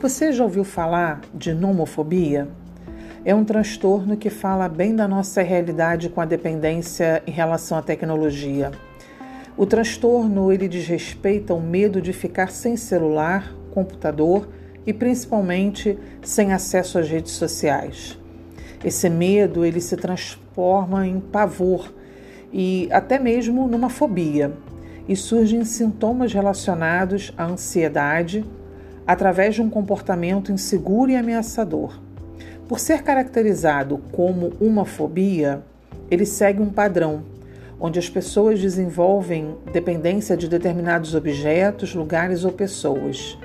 Você já ouviu falar de nomofobia? É um transtorno que fala bem da nossa realidade com a dependência em relação à tecnologia. O transtorno ele diz respeito ao medo de ficar sem celular, computador e principalmente sem acesso às redes sociais. Esse medo ele se transforma em pavor e até mesmo numa fobia e surgem sintomas relacionados à ansiedade, através de um comportamento inseguro e ameaçador. Por ser caracterizado como uma fobia, ele segue um padrão, onde as pessoas desenvolvem dependência de determinados objetos, lugares ou pessoas.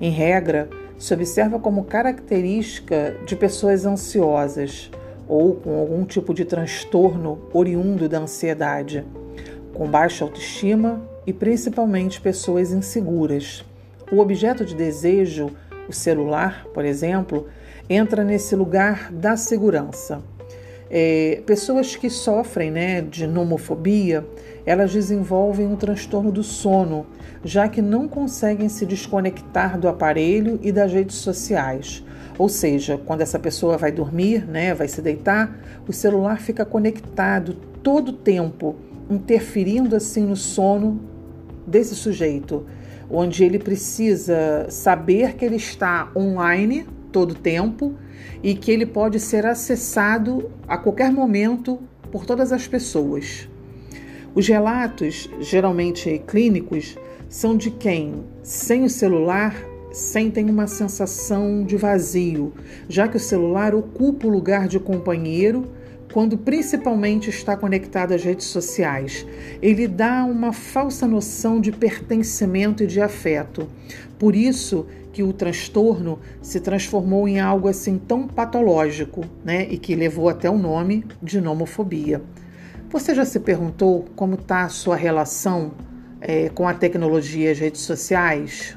Em regra, se observa como característica de pessoas ansiosas ou com algum tipo de transtorno oriundo da ansiedade, com baixa autoestima e principalmente pessoas inseguras. O objeto de desejo, o celular, por exemplo, entra nesse lugar da segurança. É, pessoas que sofrem né, de nomofobia, elas desenvolvem um transtorno do sono, já que não conseguem se desconectar do aparelho e das redes sociais. Ou seja, quando essa pessoa vai dormir, né, vai se deitar, o celular fica conectado todo o tempo, interferindo assim no sono desse sujeito onde ele precisa saber que ele está online todo tempo e que ele pode ser acessado a qualquer momento por todas as pessoas. Os relatos, geralmente clínicos, são de quem, sem o celular, sentem uma sensação de vazio, já que o celular ocupa o lugar de companheiro quando principalmente está conectado às redes sociais. Ele dá uma falsa noção de pertencimento e de afeto. Por isso que o transtorno se transformou em algo assim tão patológico, né, e que levou até o nome de nomofobia. Você já se perguntou como está a sua relação é, com a tecnologia e as redes sociais?